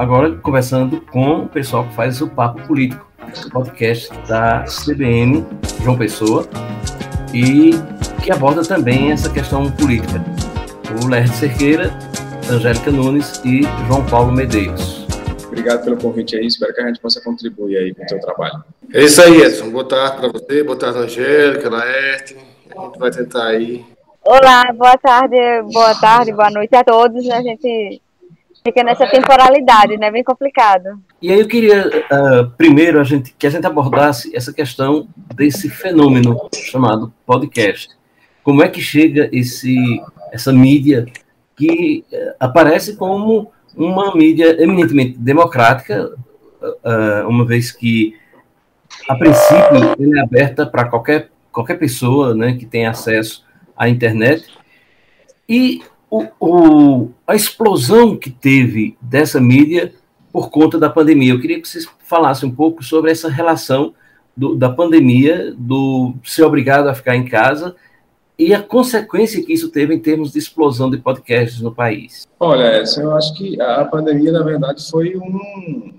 agora conversando com o pessoal que faz o Papo Político, o podcast da CBN João Pessoa, e que aborda também essa questão política. O Lerd Cerqueira, Angélica Nunes e João Paulo Medeiros. Obrigado pelo convite aí, espero que a gente possa contribuir aí com o teu trabalho. É isso aí, Edson. Boa tarde para você, boa tarde, Angélica, Laerte. A gente vai tentar aí. Olá, boa tarde, boa tarde, boa noite a todos. A gente fica nessa temporalidade, né? Bem complicado. E aí eu queria, uh, primeiro, a gente, que a gente abordasse essa questão desse fenômeno chamado podcast. Como é que chega esse, essa mídia que uh, aparece como uma mídia eminentemente democrática, uh, uma vez que, a princípio, ela é aberta para qualquer, qualquer pessoa né, que tenha acesso à internet, e o, o, a explosão que teve dessa mídia por conta da pandemia. Eu queria que vocês falassem um pouco sobre essa relação do, da pandemia, do ser obrigado a ficar em casa e a consequência que isso teve em termos de explosão de podcasts no país. Olha, eu acho que a pandemia, na verdade, foi um.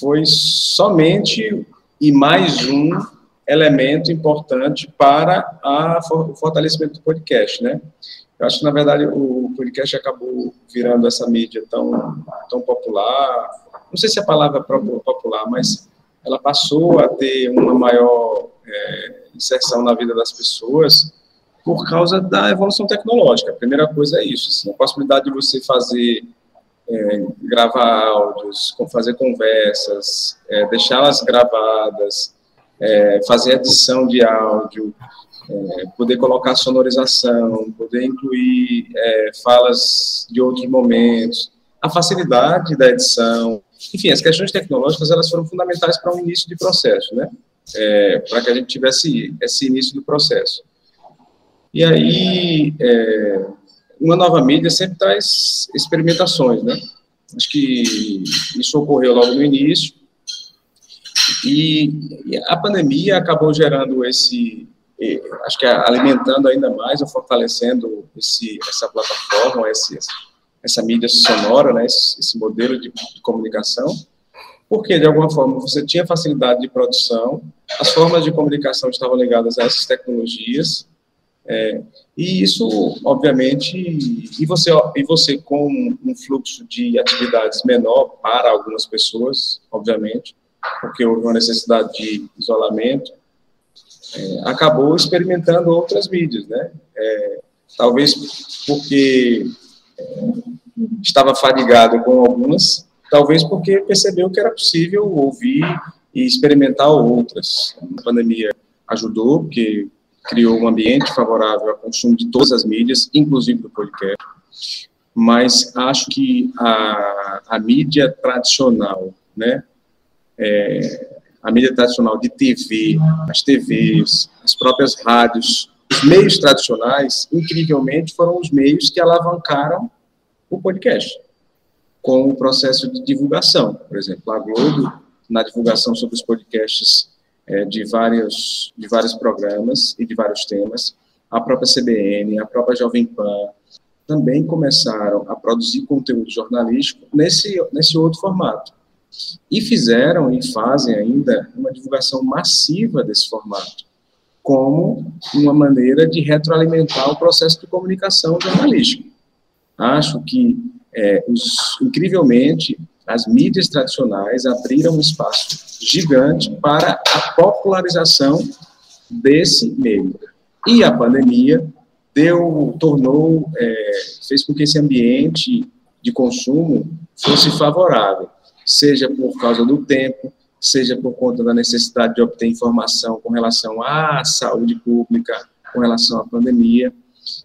Foi somente e mais um elemento importante para a, o fortalecimento do podcast, né? Eu acho que, na verdade, o podcast acabou virando essa mídia tão, tão popular. Não sei se a palavra é popular, mas ela passou a ter uma maior é, inserção na vida das pessoas por causa da evolução tecnológica. A primeira coisa é isso, assim, a possibilidade de você fazer, é, gravar áudios, fazer conversas, é, deixá-las gravadas, é, fazer edição de áudio, é, poder colocar sonorização, poder incluir é, falas de outros momentos, a facilidade da edição, enfim, as questões tecnológicas elas foram fundamentais para o um início de processo, né? É, para que a gente tivesse esse início do processo. E aí, é, uma nova mídia sempre traz experimentações, né? Acho que isso ocorreu logo no início, e a pandemia acabou gerando esse, acho que alimentando ainda mais ou fortalecendo esse, essa plataforma, esse, essa mídia sonora, né, esse, esse modelo de, de, comunicação, porque de alguma forma você tinha facilidade de produção, as formas de comunicação estavam ligadas a essas tecnologias, é, e isso, obviamente, e você, e você com um fluxo de atividades menor para algumas pessoas, obviamente, porque houve uma necessidade de isolamento, é, acabou experimentando outras mídias, né? É, talvez porque é, estava fadigado com algumas, talvez porque percebeu que era possível ouvir e experimentar outras. A pandemia ajudou, porque criou um ambiente favorável ao consumo de todas as mídias, inclusive do podcast. Mas acho que a, a mídia tradicional, né, é, a mídia tradicional de TV, as TVs, as próprias rádios, os meios tradicionais, incrivelmente, foram os meios que alavancaram o podcast, com o processo de divulgação. Por exemplo, a Globo, na divulgação sobre os podcasts é, de, vários, de vários programas e de vários temas, a própria CBN, a própria Jovem Pan, também começaram a produzir conteúdo jornalístico nesse, nesse outro formato e fizeram e fazem ainda uma divulgação massiva desse formato, como uma maneira de retroalimentar o processo de comunicação jornalística. Acho que, é, os, incrivelmente, as mídias tradicionais abriram um espaço gigante para a popularização desse meio. E a pandemia deu, tornou, é, fez com que esse ambiente de consumo fosse favorável seja por causa do tempo, seja por conta da necessidade de obter informação com relação à saúde pública, com relação à pandemia.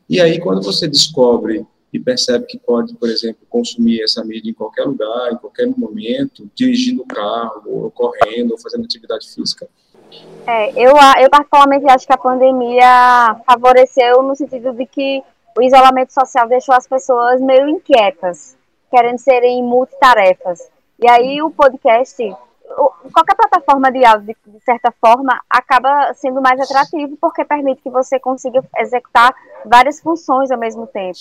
E aí, quando você descobre e percebe que pode, por exemplo, consumir essa mídia em qualquer lugar, em qualquer momento, dirigindo o carro, ou correndo, ou fazendo atividade física. É, eu, eu particularmente acho que a pandemia favoreceu no sentido de que o isolamento social deixou as pessoas meio inquietas, querendo serem multitarefas. E aí o podcast, qualquer plataforma de áudio, de certa forma, acaba sendo mais atrativo porque permite que você consiga executar várias funções ao mesmo tempo.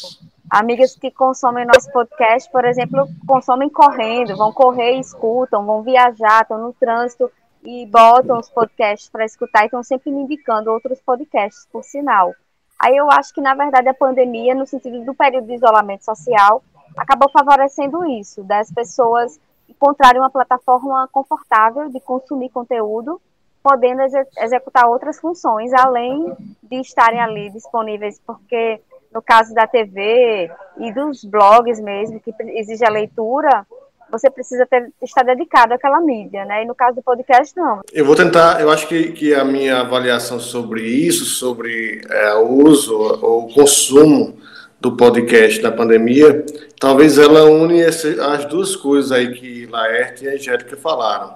Amigas que consomem nosso podcast, por exemplo, consomem correndo, vão correr e escutam, vão viajar, estão no trânsito e botam os podcasts para escutar e estão sempre me indicando outros podcasts, por sinal. Aí eu acho que, na verdade, a pandemia, no sentido do período de isolamento social, acabou favorecendo isso, das pessoas encontrarem uma plataforma confortável de consumir conteúdo, podendo ex executar outras funções, além de estarem ali disponíveis, porque no caso da TV e dos blogs mesmo, que exige a leitura, você precisa ter, estar dedicado àquela mídia, né? E no caso do podcast, não. Eu vou tentar, eu acho que, que a minha avaliação sobre isso, sobre é, o uso ou consumo do podcast da pandemia, talvez ela une esse, as duas coisas aí que Laerte e Angélica falaram.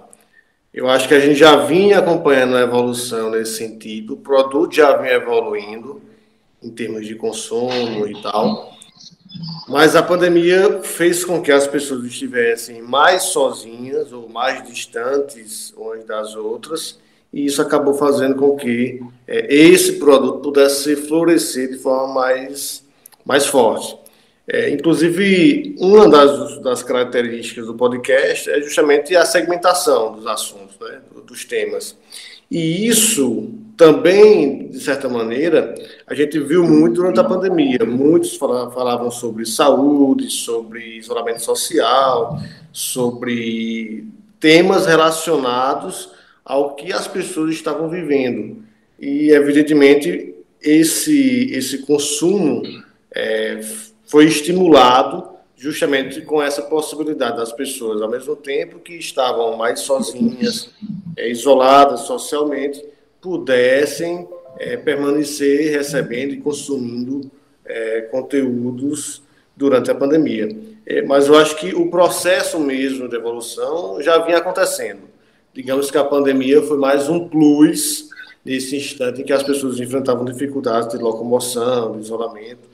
Eu acho que a gente já vinha acompanhando a evolução nesse sentido, o produto já vinha evoluindo em termos de consumo e tal, mas a pandemia fez com que as pessoas estivessem mais sozinhas ou mais distantes umas das outras, e isso acabou fazendo com que é, esse produto pudesse florescer de forma mais, mais forte. É, inclusive, uma das, das características do podcast é justamente a segmentação dos assuntos, né, dos temas. E isso também, de certa maneira, a gente viu muito durante a pandemia. Muitos falavam sobre saúde, sobre isolamento social, sobre temas relacionados ao que as pessoas estavam vivendo. E, evidentemente, esse, esse consumo é, foi estimulado justamente com essa possibilidade das pessoas, ao mesmo tempo que estavam mais sozinhas, é, isoladas socialmente, pudessem é, permanecer recebendo e consumindo é, conteúdos durante a pandemia. É, mas eu acho que o processo mesmo de evolução já vinha acontecendo. Digamos que a pandemia foi mais um plus nesse instante em que as pessoas enfrentavam dificuldades de locomoção, de isolamento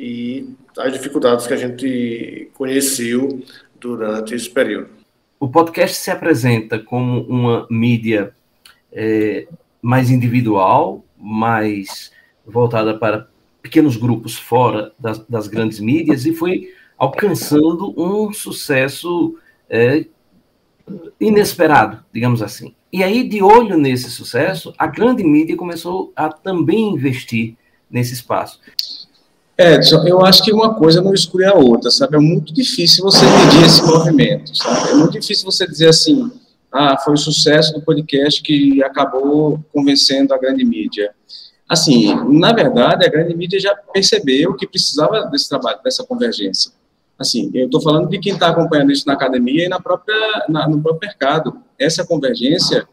e as dificuldades que a gente conheceu durante esse período. O podcast se apresenta como uma mídia é, mais individual, mais voltada para pequenos grupos fora das, das grandes mídias e foi alcançando um sucesso é, inesperado, digamos assim. E aí, de olho nesse sucesso, a grande mídia começou a também investir nesse espaço. Edson, eu acho que uma coisa não exclui a outra, sabe? É muito difícil você medir esse movimento, sabe? É muito difícil você dizer assim, ah, foi o sucesso do podcast que acabou convencendo a grande mídia. Assim, na verdade, a grande mídia já percebeu que precisava desse trabalho, dessa convergência. Assim, eu estou falando de quem está acompanhando isso na academia e na própria, na, no próprio mercado. Essa convergência,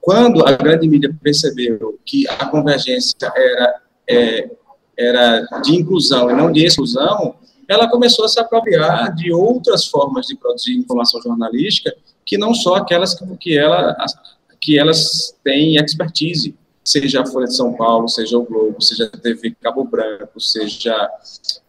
quando a grande mídia percebeu que a convergência era, é, era de inclusão e não de exclusão, ela começou a se apropriar de outras formas de produzir informação jornalística que não só aquelas que, ela, que elas têm expertise, seja a Folha de São Paulo, seja o Globo, seja a TV Cabo Branco, seja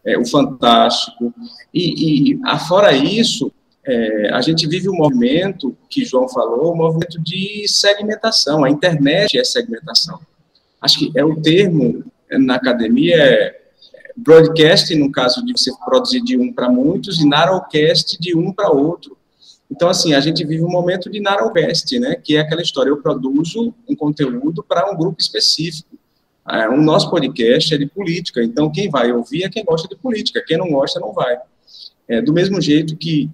é, o Fantástico. E, e afora isso, é, a gente vive um movimento que João falou, um movimento de segmentação. A internet é segmentação. Acho que é o termo na academia é broadcast, no caso de você produzir de um para muitos, e narrowcast de um para outro. Então, assim, a gente vive um momento de narrowcast, né, que é aquela história, eu produzo um conteúdo para um grupo específico. É, o nosso podcast é de política, então quem vai ouvir é quem gosta de política, quem não gosta não vai. É, do mesmo jeito que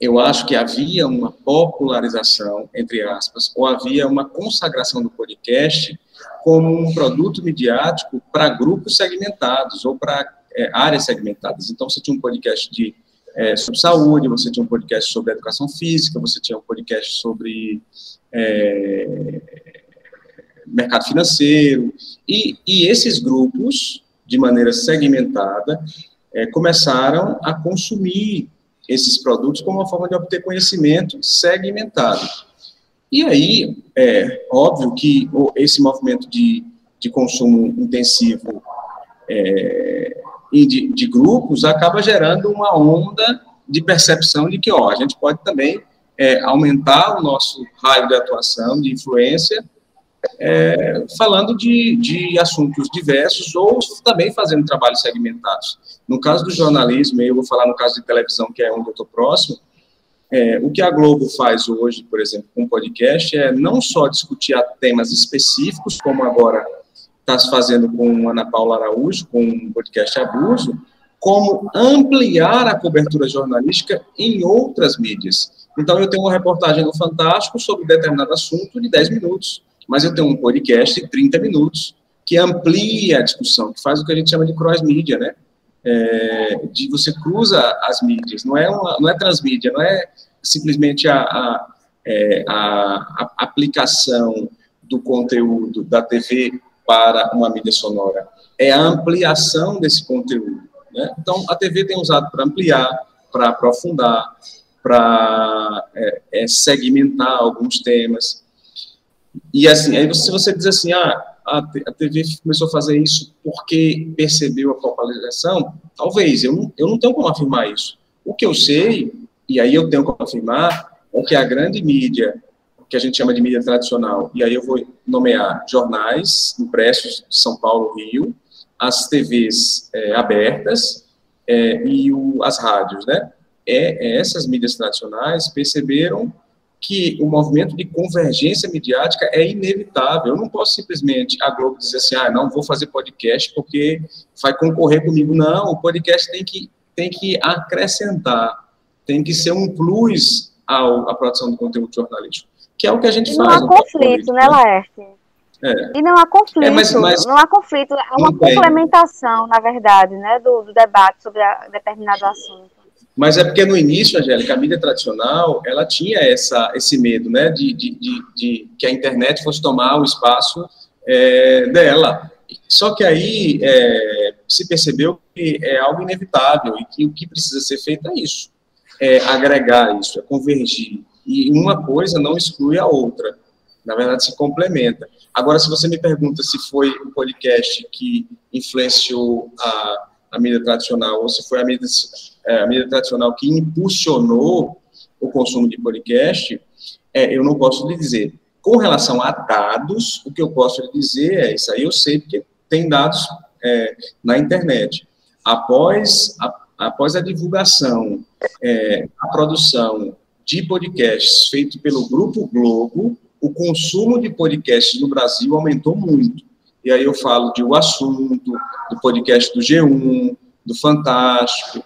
eu acho que havia uma popularização, entre aspas, ou havia uma consagração do podcast como um produto midiático para grupos segmentados ou para é, áreas segmentadas. Então, você tinha um podcast de, é, sobre saúde, você tinha um podcast sobre educação física, você tinha um podcast sobre é, mercado financeiro, e, e, esses grupos, de maneira segmentada, é, começaram a consumir esses produtos como uma forma de obter conhecimento segmentado. E aí, é óbvio que esse movimento de, de consumo intensivo é, e de, de, grupos acaba gerando uma onda de percepção de que ó, a gente pode também é, aumentar o nosso raio de atuação, de influência, é, falando de, de assuntos diversos ou também fazendo trabalhos segmentados. No caso do jornalismo, eu vou falar no caso de televisão, que é onde eu estou próximo, é, o que a Globo faz hoje, por exemplo, com o podcast, é não só discutir temas específicos, como agora está se fazendo com Ana Paula Araújo, com o podcast Abuso, como ampliar a cobertura jornalística em outras mídias. Então, eu tenho uma reportagem no Fantástico sobre determinado assunto de 10 minutos, mas eu tenho um podcast de 30 minutos que amplia a discussão, que faz o que a gente chama de cross-mídia, né? É, de você cruza as mídias, não é, uma, não é transmídia, não é simplesmente a, a, é, a, a aplicação do conteúdo da TV para uma mídia sonora, é a ampliação desse conteúdo. Né? Então, a TV tem usado para ampliar, para aprofundar, para é, é, segmentar alguns temas. E assim, aí se você diz assim, ah, a, TV começou a fazer isso porque percebeu a popularização, talvez, eu não, eu não tenho como afirmar isso. O que eu sei, e aí eu tenho como afirmar, é que a grande mídia, que a gente chama de mídia tradicional, e aí eu vou nomear jornais impressos de São Paulo, Rio, as TVs é, abertas é, e o, as rádios, né? É, é, essas mídias tradicionais perceberam que o movimento de convergência midiática é inevitável. Eu não posso simplesmente a Globo dizer assim, ah, não vou fazer podcast porque vai concorrer comigo. Não, o podcast tem que, tem que acrescentar, tem que ser um plus ao, à produção de conteúdo jornalístico, que é o que a gente e faz. Não há conflito, né, Laerte? É. E não há conflito, é, mas, mas, não há conflito, é uma complementação, na verdade, né, do, do debate sobre a, determinado assunto. Mas é porque no início, Angélica, a mídia tradicional, ela tinha essa, esse medo, né, de, de, de, de que a internet fosse tomar o espaço é, dela. Só que aí é, se percebeu que é algo inevitável e que o que precisa ser feito é isso, é agregar isso, é convergir. E uma coisa não exclui a outra na verdade se complementa. Agora, se você me pergunta se foi o podcast que influenciou a, a mídia tradicional ou se foi a mídia, é, a mídia tradicional que impulsionou o consumo de podcast, é, eu não posso lhe dizer. Com relação a dados, o que eu posso lhe dizer é isso aí eu sei, porque tem dados é, na internet. Após a, após a divulgação, é, a produção de podcasts feito pelo Grupo Globo, o consumo de podcasts no Brasil aumentou muito. E aí eu falo de O Assunto, do podcast do G1, do Fantástico.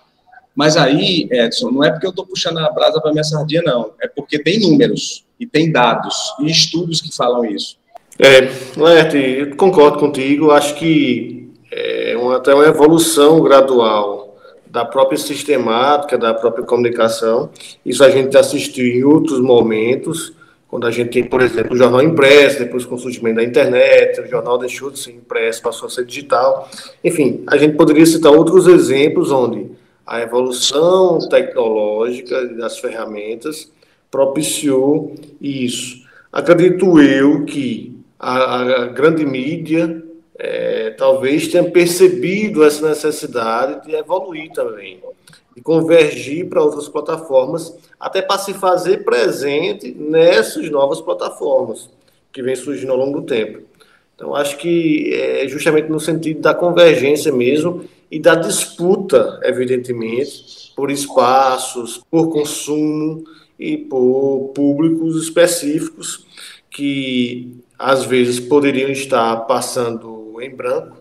Mas aí, Edson, não é porque eu estou puxando a brasa para minha sardinha, não. É porque tem números, e tem dados, e estudos que falam isso. É, Laerte, eu concordo contigo. Acho que é uma, até uma evolução gradual da própria sistemática, da própria comunicação. Isso a gente assistiu em outros momentos quando a gente tem, por exemplo, o jornal impresso, depois com o surgimento da internet, o jornal deixou de ser impresso, passou a ser digital. Enfim, a gente poderia citar outros exemplos onde a evolução tecnológica das ferramentas propiciou isso. Acredito eu que a, a grande mídia é, talvez tenha percebido essa necessidade de evoluir também e convergir para outras plataformas, até para se fazer presente nessas novas plataformas que vem surgindo ao longo do tempo. Então, acho que é justamente no sentido da convergência mesmo e da disputa, evidentemente, por espaços, por consumo e por públicos específicos que às vezes poderiam estar passando em branco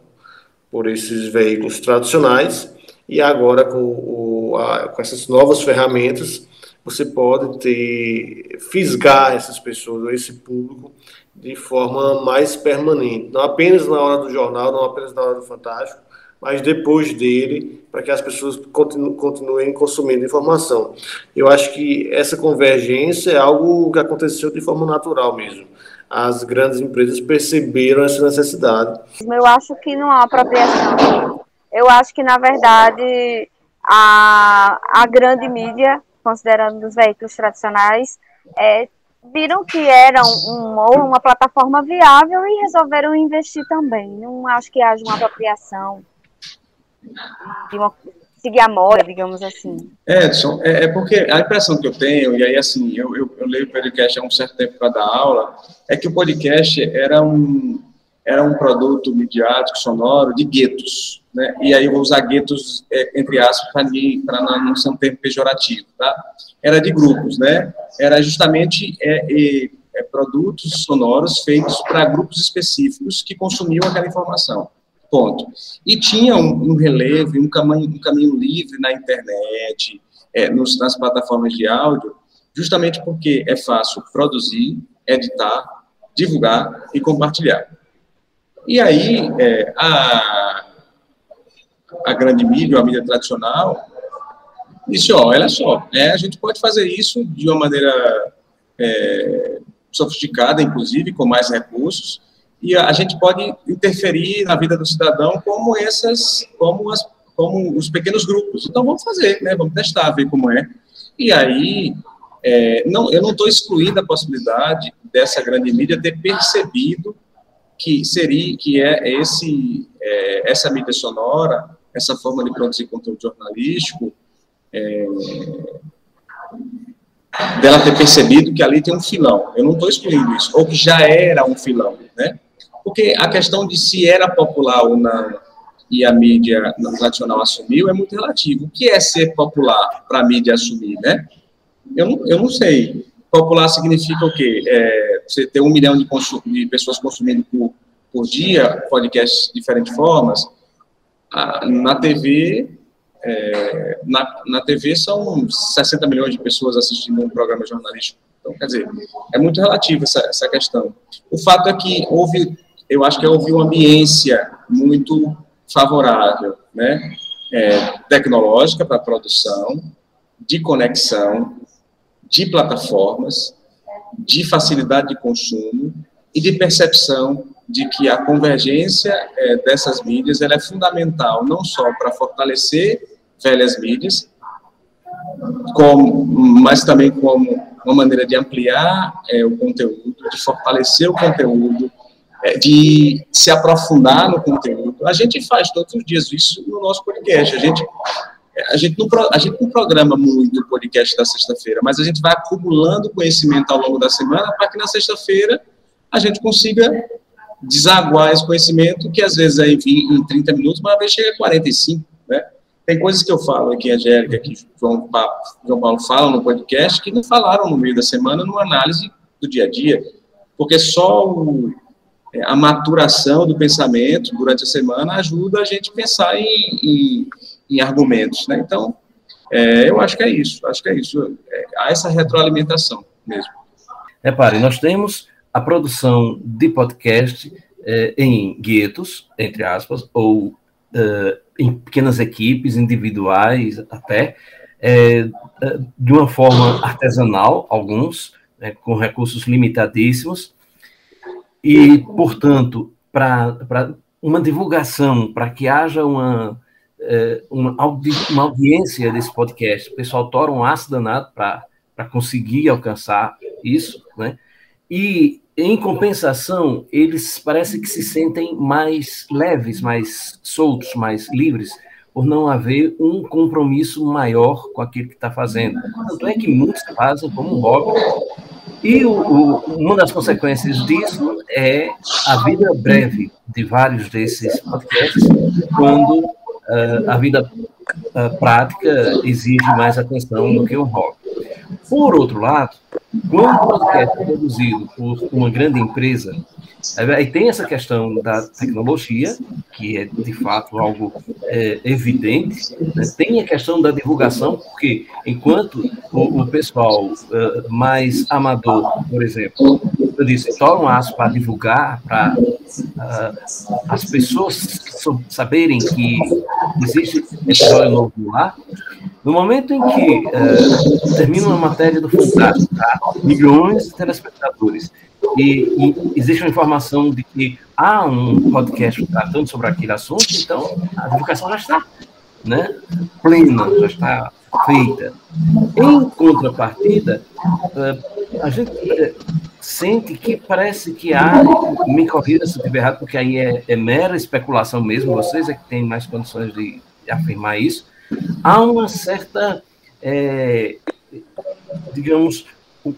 por esses veículos tradicionais e agora, com, o, a, com essas novas ferramentas, você pode ter, fisgar essas pessoas, esse público, de forma mais permanente. Não apenas na hora do jornal, não apenas na hora do Fantástico, mas depois dele, para que as pessoas continu, continuem consumindo informação. Eu acho que essa convergência é algo que aconteceu de forma natural mesmo. As grandes empresas perceberam essa necessidade. Eu acho que não há apropriação eu acho que, na verdade, a, a grande mídia, considerando os veículos tradicionais, é, viram que era um, uma plataforma viável e resolveram investir também. Não acho que haja uma apropriação uma, seguir a moda, digamos assim. Edson, é, é, porque a impressão que eu tenho, e aí assim, eu, eu, eu leio o podcast há um certo tempo para dar aula, é que o podcast era um, era um produto midiático, sonoro, de guetos. Né? E aí eu vou usar guetos, é, entre aspas, para não ser um termo pejorativo. Tá? Era de grupos, né? Era justamente é, é produtos sonoros feitos para grupos específicos que consumiam aquela informação. Ponto. E tinha um, um relevo, um caminho, um caminho livre na internet, é, nos, nas plataformas de áudio, justamente porque é fácil produzir, editar, divulgar e compartilhar. E aí, é, a, a grande mídia, a mídia tradicional, disse, ó, olha só, né, a gente pode fazer isso de uma maneira é, sofisticada, inclusive, com mais recursos, e a gente pode interferir na vida do cidadão como essas, como, as, como os pequenos grupos. Então vamos fazer, né? Vamos testar, ver como é. E aí, é, não, eu não estou excluindo a possibilidade dessa grande mídia ter percebido que seria, que é esse, é, essa mídia sonora, essa forma de produzir conteúdo jornalístico, é, dela ter percebido que ali tem um filão. Eu não estou excluindo isso, ou que já era um filão, né? Porque a questão de se era popular ou não e a mídia tradicional assumiu é muito relativo. O que é ser popular para a mídia assumir, né? Eu não, eu não sei. Popular significa o quê? É, você ter um milhão de, de pessoas consumindo por, por dia podcasts de diferentes formas. Ah, na TV, é, na, na TV são 60 milhões de pessoas assistindo um programa jornalístico. Então, quer dizer, é muito relativo essa, essa questão. O fato é que houve, eu acho que houve uma ambiência muito favorável, né? É, tecnológica para produção, de conexão, de plataformas, de facilidade de consumo e de percepção de que a convergência é, dessas mídias ela é fundamental não só para fortalecer velhas mídias, como, mas também como uma maneira de ampliar é, o conteúdo, de fortalecer o conteúdo, é, de se aprofundar no conteúdo. A gente faz todos os dias isso no nosso podcast. A gente, a gente, não, a gente não programa muito o podcast da sexta-feira, mas a gente vai acumulando conhecimento ao longo da semana para que na sexta-feira a gente consiga desaguar esse conhecimento, que às vezes é em 30 minutos, mas às vezes chega a 45, né? Tem coisas que eu falo aqui, Angélica, que João João Paulo fala no podcast, que não falaram no meio da semana numa análise do dia a dia, porque só o, é, a maturação do pensamento durante a semana ajuda a gente a pensar em, em, em argumentos, né? Então, é, eu acho que é isso, acho que é isso, é, há essa retroalimentação mesmo. Repare, nós temos a produção de podcast é, em guetos, entre aspas, ou uh, em pequenas equipes individuais até, é, é, de uma forma artesanal, alguns, né, com recursos limitadíssimos, e, portanto, para uma divulgação, para que haja uma, é, uma, audi uma audiência desse podcast, o pessoal tora um aço danado para conseguir alcançar isso, né? E em compensação, eles parece que se sentem mais leves, mais soltos, mais livres, por não haver um compromisso maior com aquilo que está fazendo. Tanto é que muitos fazem como hobby. E o, o, uma das consequências disso é a vida breve de vários desses podcasts, quando uh, a vida uh, prática exige mais atenção do que o hobby. Por outro lado, quando podcast é produzido por uma grande empresa, aí tem essa questão da tecnologia, que é de fato algo é, evidente, né? tem a questão da divulgação, porque enquanto o, o pessoal uh, mais amador, por exemplo, eu disse, toma um aço para divulgar, para uh, as pessoas saberem que existe episódio novo lá, no momento em que uh, termina uma matéria do Fantástico, tá? milhões de telespectadores, e, e, existe uma informação de que há um podcast tratando sobre aquele assunto, então a divulgação já está né, plena, já está feita. Em contrapartida, uh, a gente uh, sente que parece que há, me corrida se eu estiver errado, porque aí é, é mera especulação mesmo, vocês é que têm mais condições de afirmar isso, há uma certa, é, digamos,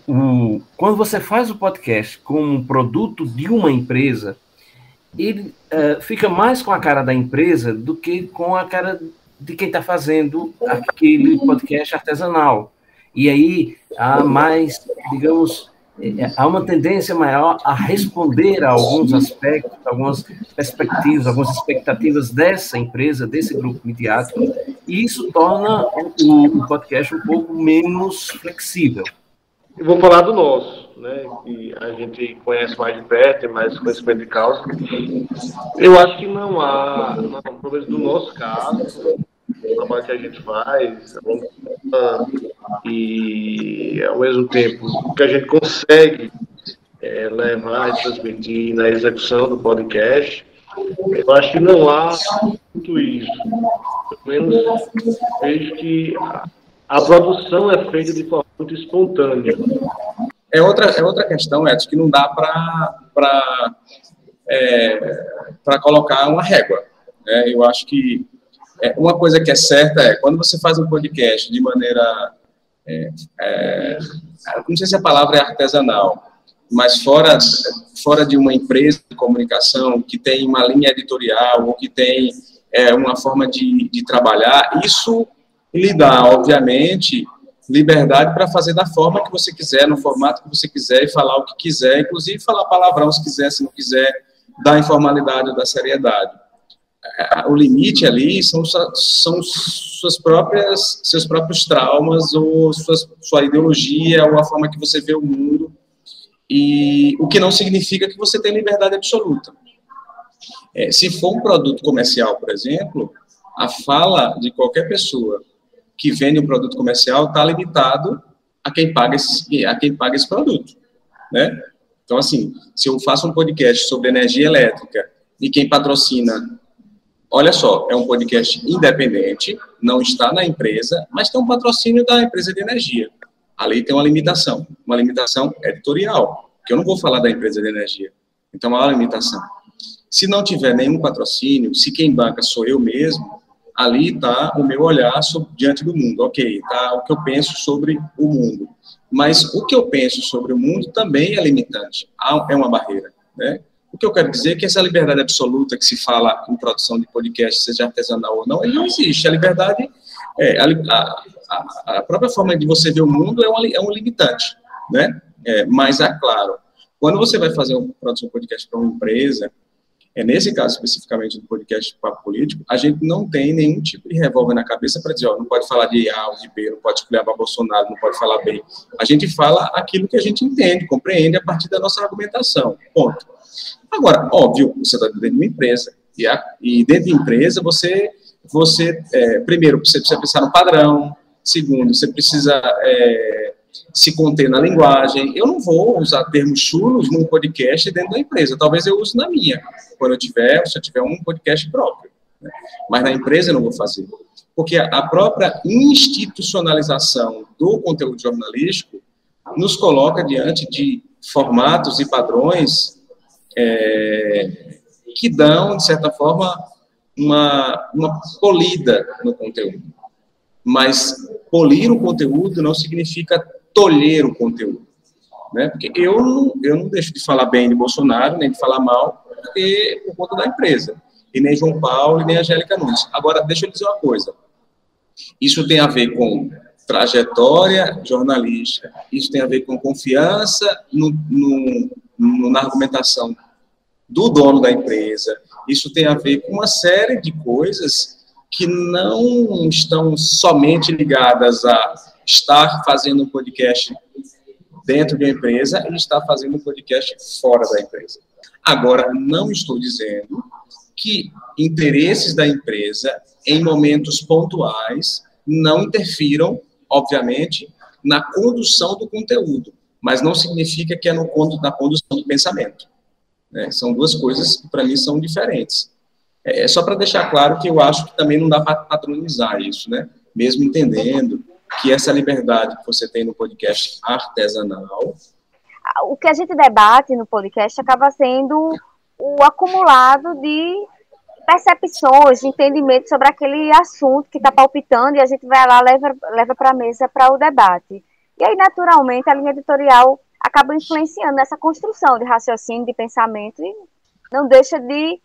um, quando você faz o podcast como um produto de uma empresa, ele uh, fica mais com a cara da empresa do que com a cara de quem está fazendo aquele podcast artesanal. E aí há mais, digamos, há uma tendência maior a responder a alguns aspectos, algumas perspectivas, algumas expectativas dessa empresa, desse grupo midiático, e isso torna o, podcast um pouco menos flexível. Eu vou falar do nosso, né? Que a gente conhece mais de perto, tem mais conhecimento de causa. Eu acho que não há, pelo menos do nosso caso, trabalho que a gente faz, e ao mesmo tempo que a gente consegue é, levar e transmitir na execução do podcast, eu acho que não há muito isso. Pelo menos vejo que a, a produção é feita de forma muito espontânea. É outra, é outra questão, Edson, que não dá para é, colocar uma régua. Né? Eu acho que é, uma coisa que é certa é, quando você faz um podcast de maneira, é, é, não sei se a palavra é artesanal, mas fora, fora de uma empresa de comunicação que tem uma linha editorial ou que tem é, uma forma de, de trabalhar, isso lhe dá, obviamente, liberdade para fazer da forma que você quiser, no formato que você quiser e falar o que quiser, inclusive falar palavrão se quiser, se não quiser, da informalidade ou da seriedade o limite ali são, são suas próprias, seus próprios traumas, ou suas, sua ideologia, ou a forma que você vê o mundo, e o que não significa que você tem liberdade absoluta. É, se for um produto comercial, por exemplo, a fala de qualquer pessoa que vende um produto comercial está limitado a quem paga esse, a quem paga esse produto, né? Então, assim, se eu faço um podcast sobre energia elétrica e quem patrocina Olha só, é um podcast independente, não está na empresa, mas tem um patrocínio da empresa de energia. Ali tem uma limitação, uma limitação editorial, que eu não vou falar da empresa de energia. Então, há uma limitação. Se não tiver nenhum patrocínio, se quem banca sou eu mesmo, ali está o meu olhar sobre, diante do mundo. Ok, está o que eu penso sobre o mundo. Mas o que eu penso sobre o mundo também é limitante, é uma barreira. Né? O que eu quero dizer é que essa liberdade absoluta que se fala em produção de podcast, seja artesanal ou não, ele não existe. A liberdade, é, a, a, a, própria forma de você ver o mundo é, é um limitante, né? É, mas, é claro, quando você vai fazer uma produção de podcast para uma empresa, é, nesse caso especificamente do podcast Papo Político, a gente não tem nenhum tipo de revólver na cabeça para dizer, ó, não pode falar de A ou de B, não pode escolher Bolsonaro, não pode falar bem. A gente fala aquilo que a gente entende, compreende a partir da nossa argumentação. Ponto. Agora, óbvio, você está dentro de uma empresa, e, a, e dentro de empresa você, você é, primeiro, você precisa pensar no padrão, segundo, você precisa é, se conter na linguagem. Eu não vou usar termos chulos num podcast dentro da empresa, talvez eu use na minha, quando eu tiver, se eu tiver um podcast próprio. Né? Mas na empresa eu não vou fazer. Porque a própria institucionalização do conteúdo jornalístico nos coloca diante de formatos e padrões é, que dão, de certa forma, uma, uma polida no conteúdo. Mas polir o conteúdo não significa tolher o conteúdo. Né? Porque eu não, eu não deixo de falar bem de Bolsonaro, nem de falar mal, porque, por conta da empresa. E nem João Paulo, e nem Angélica Nunes. Agora, deixa eu dizer uma coisa. Isso tem a ver com trajetória jornalística, isso tem a ver com confiança no, no, no, na argumentação do dono da empresa. Isso tem a ver com uma série de coisas que não estão somente ligadas a estar fazendo um podcast dentro de uma empresa e estar fazendo um podcast fora da empresa. Agora, não estou dizendo que interesses da empresa, em momentos pontuais, não interfiram, obviamente, na condução do conteúdo, mas não significa que é no, na condução do pensamento. Né? São duas coisas que, para mim, são diferentes. É, é só para deixar claro que eu acho que também não dá para patronizar isso, né? mesmo entendendo que essa liberdade que você tem no podcast artesanal. O que a gente debate no podcast acaba sendo o acumulado de percepções, de entendimento sobre aquele assunto que está palpitando e a gente vai lá leva leva para a mesa para o debate. E aí, naturalmente, a linha editorial acaba influenciando nessa construção de raciocínio, de pensamento e não deixa de,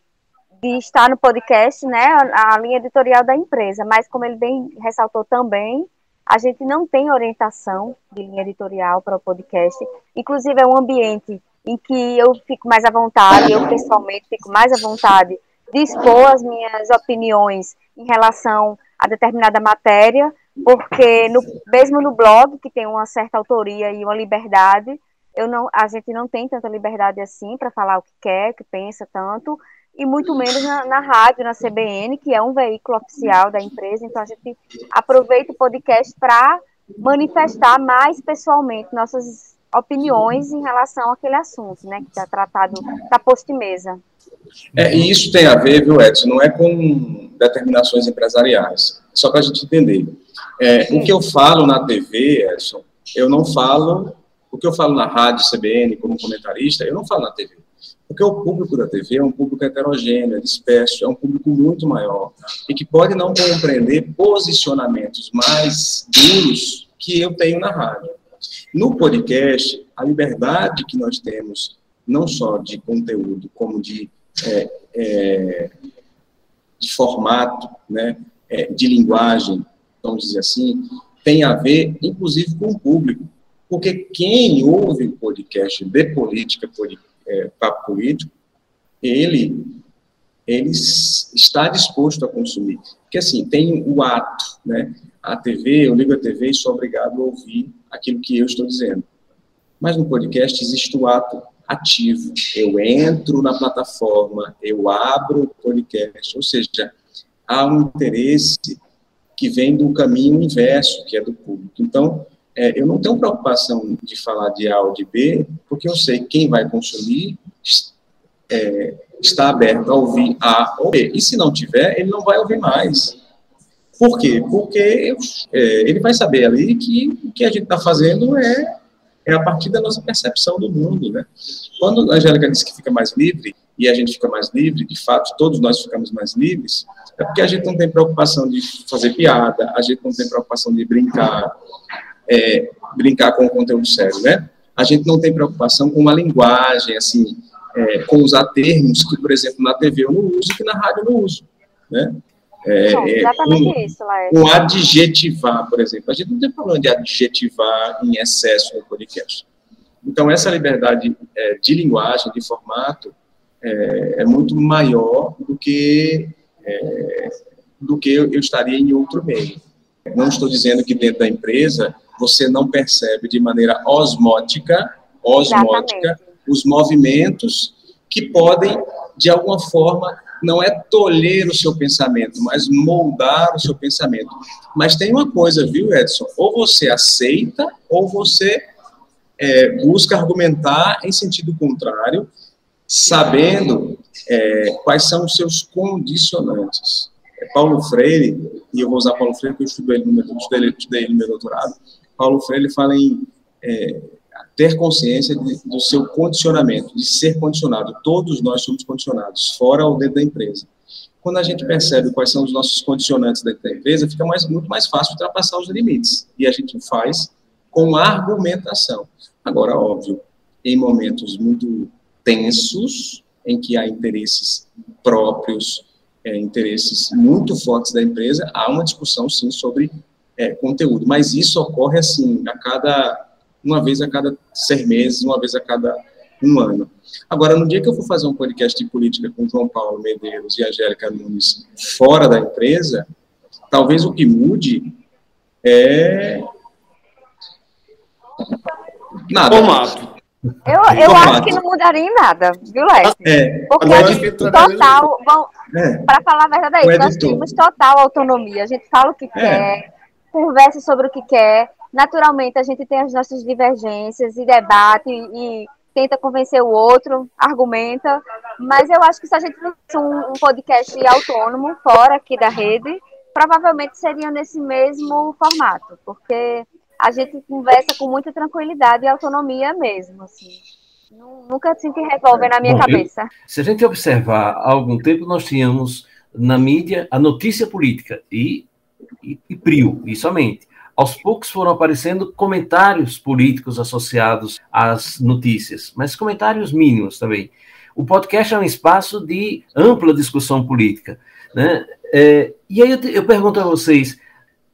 de estar no podcast, né, a, a linha editorial da empresa. Mas como ele bem ressaltou também, a gente não tem orientação de linha editorial para o podcast. Inclusive, é um ambiente em que eu fico mais à vontade, eu pessoalmente fico mais à vontade de expor as minhas opiniões em relação a determinada matéria, porque no, mesmo no blog, que tem uma certa autoria e uma liberdade, eu não, a gente não tem tanta liberdade assim para falar o que quer, que pensa tanto, e muito menos na, na, rádio, na CBN, que é um veículo oficial da empresa, então a gente aproveita o podcast para manifestar mais pessoalmente nossas opiniões em relação àquele assunto, né, que está tratado, está posto em mesa. É, e isso tem a ver, viu, Edson, não é com determinações empresariais, só para a gente entender. É, o que eu falo na TV, Edson, eu não falo, o que eu falo na rádio CBN como comentarista, eu não falo na TV. Porque o público da TV é um público heterogêneo, disperso, é um público muito maior e que pode não compreender posicionamentos mais duros que eu tenho na rádio. No podcast, a liberdade que nós temos, não só de conteúdo, como de, é, é, de formato, né, é, de linguagem, vamos dizer assim, tem a ver, inclusive, com o público. Porque quem ouve podcast de política, é, papo político, ele, ele está disposto a consumir. Porque, assim, tem o ato, né? A TV, eu ligo a TV e sou obrigado a ouvir aquilo que eu estou dizendo. Mas no podcast existe o ato ativo. Eu entro na plataforma, eu abro o podcast, ou seja, há um interesse que vem do caminho inverso, que é do público. Então, é, eu não tenho preocupação de falar de A ou de B, porque eu sei quem vai consumir é, está aberto a ouvir A ou B. E se não tiver, ele não vai ouvir mais. Por quê? Porque é, ele vai saber ali que o que a gente está fazendo é, é a partir da nossa percepção do mundo. Né? Quando a Angélica disse que fica mais livre, e a gente fica mais livre, de fato, todos nós ficamos mais livres, é porque a gente não tem preocupação de fazer piada, a gente não tem preocupação de brincar, é, brincar com o conteúdo sério, né? A gente não tem preocupação com uma linguagem, assim, é, com usar termos que, por exemplo, na TV eu não uso, que na rádio eu não uso, né? É, é exatamente um, isso, Laércio. Um adjetivar, por exemplo. A gente não tem problema de adjetivar em excesso no podcast. Então, essa liberdade é, de linguagem, de formato, é, é muito maior do que, é, do que eu estaria em outro meio. Não estou dizendo que dentro da empresa você não percebe de maneira osmótica, osmótica Exatamente. os movimentos que podem, de alguma forma, não é tolher o seu pensamento, mas moldar o seu pensamento. Mas tem uma coisa, viu, Edson? Ou você aceita, ou você é, busca argumentar em sentido contrário, sabendo é, quais são os seus condicionantes. É Paulo Freire, e eu vou usar Paulo Freire porque eu estudei ele no meu, estudei, estudei ele no meu doutorado, Paulo Freire fala em é, ter consciência de, do seu condicionamento, de ser condicionado. Todos nós somos condicionados, fora ou dentro da empresa. Quando a gente percebe quais são os nossos condicionantes dentro da empresa, fica mais, muito mais fácil ultrapassar os limites. E a gente faz com argumentação. Agora, óbvio, em momentos muito tensos, em que há interesses próprios, é, interesses muito fortes da empresa, há uma discussão, sim, sobre é, conteúdo. Mas isso ocorre assim, a cada uma vez a cada seis meses, uma vez a cada um ano. Agora, no dia que eu for fazer um podcast de política com João Paulo Medeiros e Angélica Nunes fora da empresa, talvez o que mude é nada. Formato. Eu, eu acho que não mudaria em nada, viu, Léo? É, Porque a gente total, é. para falar a verdade, é nós temos total autonomia. A gente fala o que é. quer, conversa sobre o que quer. Naturalmente, a gente tem as nossas divergências e debate e, e tenta convencer o outro, argumenta. Mas eu acho que se a gente fosse um, um podcast autônomo, fora aqui da rede, provavelmente seria nesse mesmo formato, porque a gente conversa com muita tranquilidade e autonomia mesmo, assim. Nunca senti revólver na minha Bom, cabeça. Se a gente observar, há algum tempo nós tínhamos na mídia a notícia política e, e, e prio, e somente. Aos poucos foram aparecendo comentários políticos associados às notícias, mas comentários mínimos também. O podcast é um espaço de ampla discussão política. Né? É, e aí eu, eu pergunto a vocês: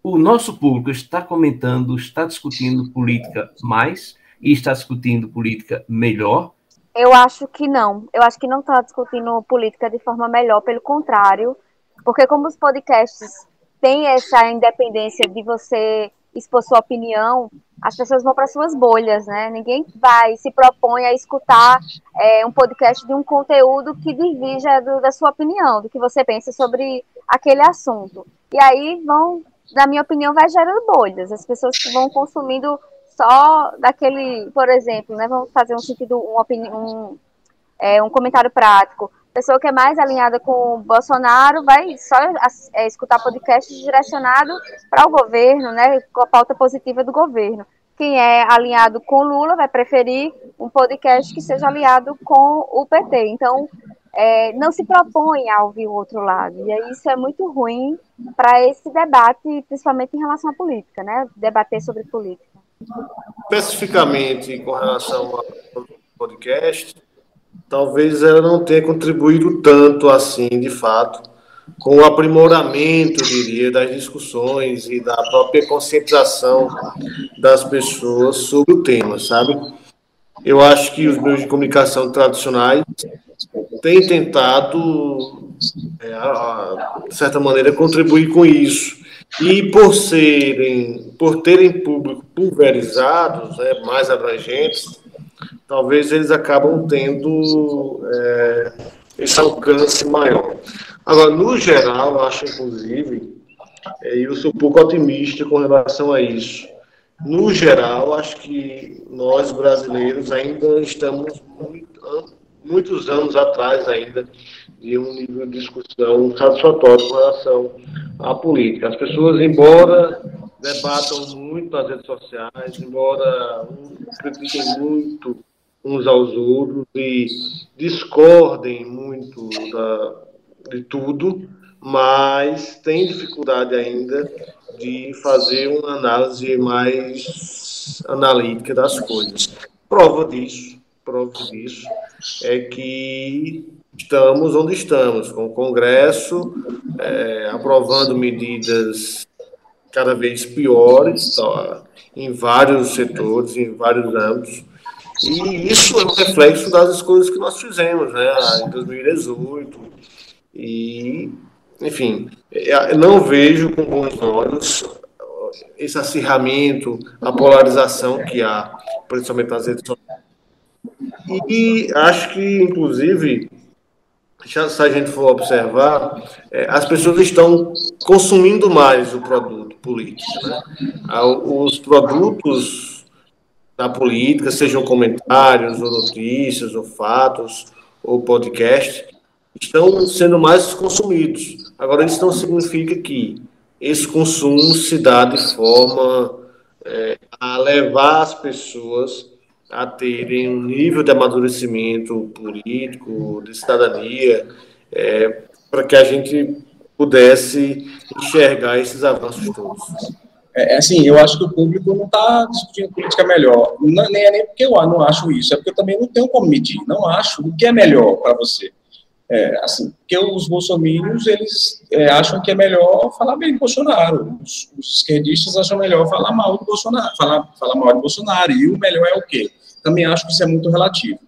o nosso público está comentando, está discutindo política mais e está discutindo política melhor? Eu acho que não. Eu acho que não está discutindo política de forma melhor, pelo contrário, porque como os podcasts têm essa independência de você expor sua opinião, as pessoas vão para suas bolhas, né? Ninguém vai se propõe a escutar é, um podcast de um conteúdo que divija do, da sua opinião, do que você pensa sobre aquele assunto. E aí vão, na minha opinião, vai gerando bolhas. As pessoas vão consumindo só daquele, por exemplo, né? Vamos fazer um sentido, um, um, é, um comentário prático pessoa que é mais alinhada com o Bolsonaro vai só é, escutar podcasts direcionado para o governo, né, com a pauta positiva do governo. Quem é alinhado com Lula vai preferir um podcast que seja alinhado com o PT. Então, é, não se propõe a ouvir o outro lado. E isso é muito ruim para esse debate, principalmente em relação à política, né? Debater sobre política. Especificamente com relação ao podcast, talvez ela não tenha contribuído tanto assim, de fato, com o aprimoramento, diria, das discussões e da própria conscientização das pessoas sobre o tema, sabe? Eu acho que os meios de comunicação tradicionais têm tentado, é, de certa maneira, contribuir com isso. E por serem, por terem público pulverizados, né, mais abrangentes, talvez eles acabam tendo é, esse alcance maior. Agora, no geral, acho, inclusive, é, eu sou um pouco otimista com relação a isso. No geral, acho que nós brasileiros ainda estamos muito, muitos anos atrás ainda de um nível de discussão satisfatório com relação à política. As pessoas, embora debatam muito nas redes sociais, embora critiquem muito uns aos outros e discordem muito da, de tudo, mas têm dificuldade ainda de fazer uma análise mais analítica das coisas. Prova disso, prova disso é que estamos onde estamos, com o Congresso é, aprovando medidas cada vez piores tá, em vários setores, em vários âmbitos, e isso é um reflexo das escolhas que nós fizemos, né, em 2018. E, enfim, eu não vejo com bons olhos esse acirramento, a polarização que há, principalmente nas redes sociais. E acho que, inclusive, se a gente for observar, é, as pessoas estão consumindo mais o produto político. Né? Os produtos da política, sejam comentários, ou notícias, ou fatos, ou podcast, estão sendo mais consumidos. Agora, isso não significa que esse consumo se dá de forma é, a levar as pessoas a terem um nível de amadurecimento político, de cidadania, é, para que a gente pudesse enxergar esses avanços todos. É, é, assim, eu acho que o público não está discutindo política melhor. Não, nem é nem porque eu não acho isso, é porque eu também não tenho como medir. Não acho o que é melhor para você. É, assim, porque os bolsominions, eles é, acham que é melhor falar bem do Bolsonaro. Os, os, esquerdistas acham melhor falar mal do Bolsonaro, falar, falar mal do Bolsonaro. E o melhor é o quê? Também acho que isso é muito relativo.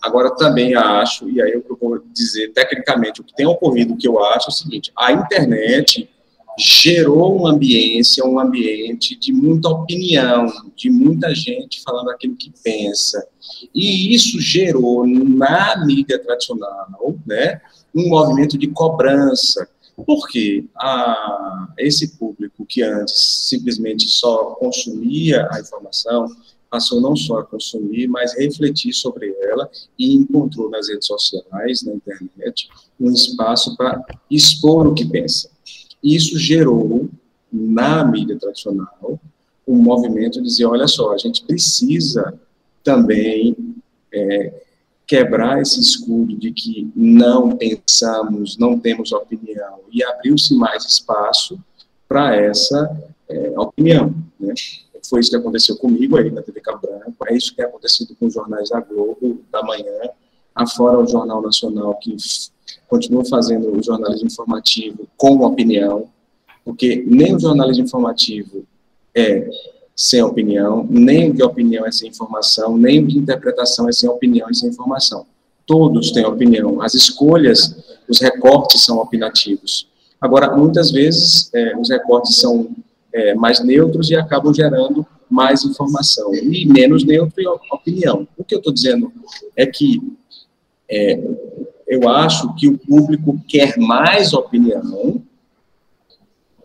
Agora, também acho, e aí eu vou dizer tecnicamente, o que tem ocorrido, que eu acho é o seguinte, a internet gerou uma ambiência, um ambiente de muita opinião, de muita gente falando aquilo que pensa. E isso gerou na mídia tradicional, né, um movimento de cobrança. Porque a, esse público que antes simplesmente só consumia a informação, passou não só a consumir, mas refletir sobre ela e encontrou nas redes sociais, na internet, um espaço para expor o que pensa. Isso gerou, na mídia tradicional, um movimento de dizer: olha só, a gente precisa também é, quebrar esse escudo de que não pensamos, não temos opinião, e abriu-se mais espaço para essa é, opinião. Né? Foi isso que aconteceu comigo aí na TV Cabo Branco, é isso que tem acontecido com os jornais da Globo, da manhã, afora o Jornal Nacional, que continua fazendo o jornalismo informativo com opinião, porque nem o jornalismo informativo é sem opinião, nem o de opinião é sem informação, nem o de interpretação é sem opinião e sem informação. Todos têm opinião. As escolhas, os recortes são opinativos. Agora, muitas vezes, é, os recortes são é, mais neutros e acabam gerando mais informação, e menos neutro e opinião. O que eu estou dizendo é que é, eu acho que o público quer mais opinião,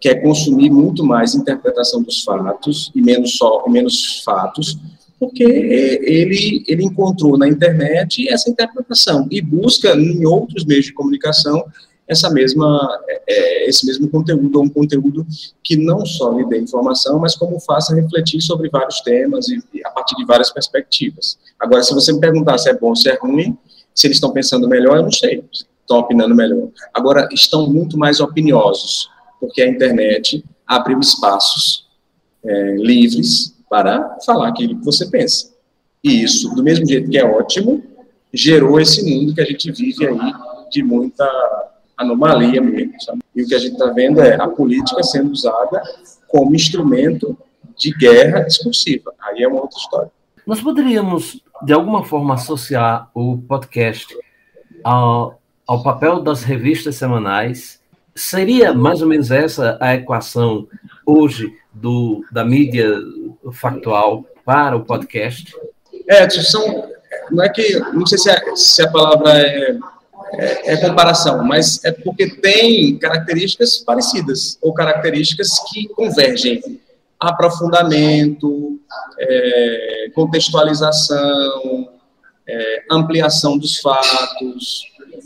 quer consumir muito mais interpretação dos fatos e menos só e menos fatos, porque ele ele encontrou na internet essa interpretação e busca em outros meios de comunicação essa mesma é, esse mesmo conteúdo ou um conteúdo que não só lhe dê informação, mas como faça refletir sobre vários temas e, e a partir de várias perspectivas. Agora, se você me perguntar se é bom ou se é ruim, se eles estão pensando melhor, eu não sei. Estão opinando melhor. Agora, estão muito mais opiniosos, porque a internet abriu espaços é, livres para falar aquilo que você pensa. E isso, do mesmo jeito que é ótimo, gerou esse mundo que a gente vive aí de muita anomalia mesmo. Sabe? E o que a gente está vendo é a política sendo usada como instrumento de guerra discursiva. Aí é uma outra história. Nós poderíamos, de alguma forma, associar o podcast ao, ao papel das revistas semanais? Seria mais ou menos essa a equação hoje do, da mídia factual para o podcast? É, são, não é que, não sei se a, se a palavra é, é, é, comparação, mas é porque tem características parecidas, ou características que convergem. Aprofundamento, é, contextualização, é, ampliação dos fatos,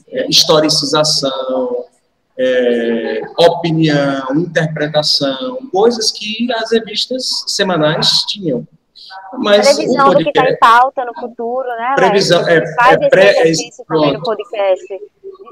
é, historicização, é, opinião, interpretação, coisas que as revistas semanais tinham. Mas Previsão podcast, do que está em pauta no futuro, né? Previsão, é, faz é, pré, exercício é, também no podcast.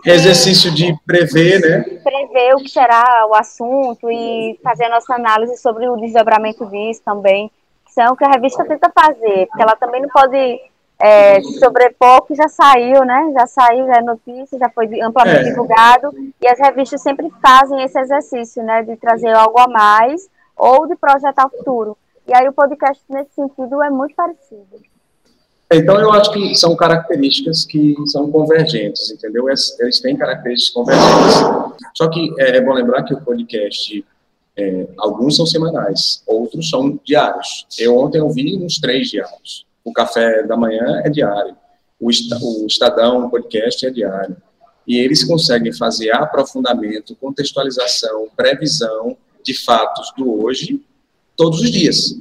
Exercício de prever, né? Prever o que será o assunto e fazer a nossa análise sobre o desdobramento disso também são que a revista tenta fazer, porque ela também não pode é, se sobrepor, que já saiu, né? Já saiu, já é notícia, já foi amplamente é. divulgado, e as revistas sempre fazem esse exercício, né? De trazer algo a mais ou de projetar o futuro. E aí o podcast, nesse sentido, é muito parecido. Então, eu acho que são características que são convergentes, entendeu? Eles têm características convergentes. Só que é, é bom lembrar que o podcast é, alguns são semanais, outros são diários. Eu ontem ouvi uns três diários. O café da manhã é diário, o, o Estadão, o podcast é diário. E eles conseguem fazer aprofundamento, contextualização, previsão de fatos do hoje todos os dias.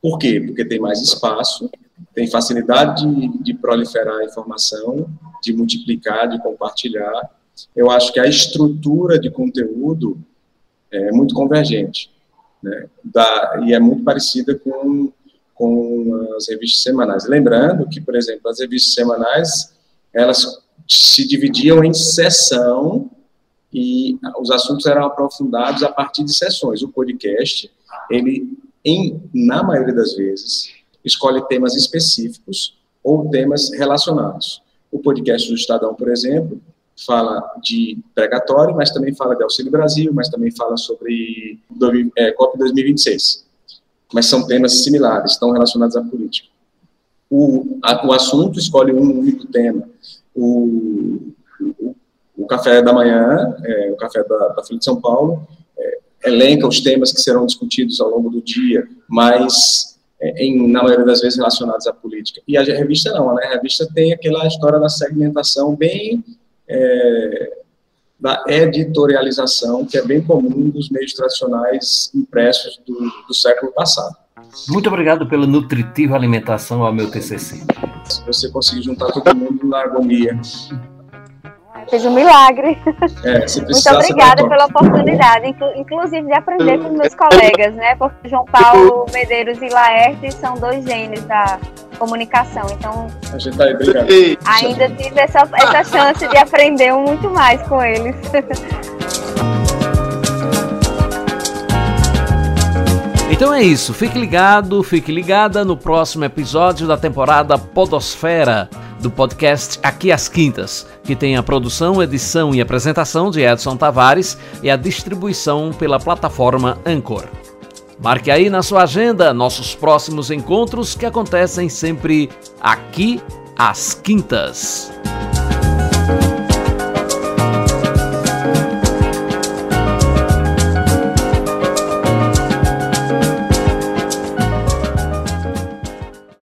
Por quê? Porque tem mais espaço, tem facilidade de, de proliferar a informação, de multiplicar, de compartilhar. Eu acho que a estrutura de conteúdo é muito convergente. Né? Da, e é muito parecida com, com as revistas semanais. Lembrando que, por exemplo, as revistas semanais, elas se dividiam em sessão e os assuntos eram aprofundados a partir de sessões. O podcast, ele, em, na maioria das vezes, escolhe temas específicos ou temas relacionados. O podcast do Estadão, por exemplo, fala de pregatório, mas também fala de Auxílio Brasil, mas também fala sobre é, COP 2026. Mas são temas similares, estão relacionados à política. O, a, o assunto escolhe um único tema. O, o, o café da manhã, é, o café da, da Folha de São Paulo, elenca os temas que serão discutidos ao longo do dia, mas é, em, na maioria das vezes relacionados à política. E a revista não, né? a revista tem aquela história da segmentação bem é, da editorialização, que é bem comum dos meios tradicionais impressos do, do século passado. Muito obrigado pela nutritiva alimentação ao meu TCC. Se você conseguir juntar todo mundo na agonia fez um milagre. É, Muito obrigada pela oportunidade, inclusive de aprender com meus colegas, né? Porque João Paulo Medeiros e Laerte são dois gênios da comunicação, então a gente tá aí, obrigado. ainda tive essa, essa chance de aprender muito mais com eles. Então é isso, fique ligado, fique ligada no próximo episódio da temporada Podosfera do podcast Aqui às Quintas, que tem a produção, edição e apresentação de Edson Tavares e a distribuição pela plataforma Anchor. Marque aí na sua agenda nossos próximos encontros que acontecem sempre aqui às quintas.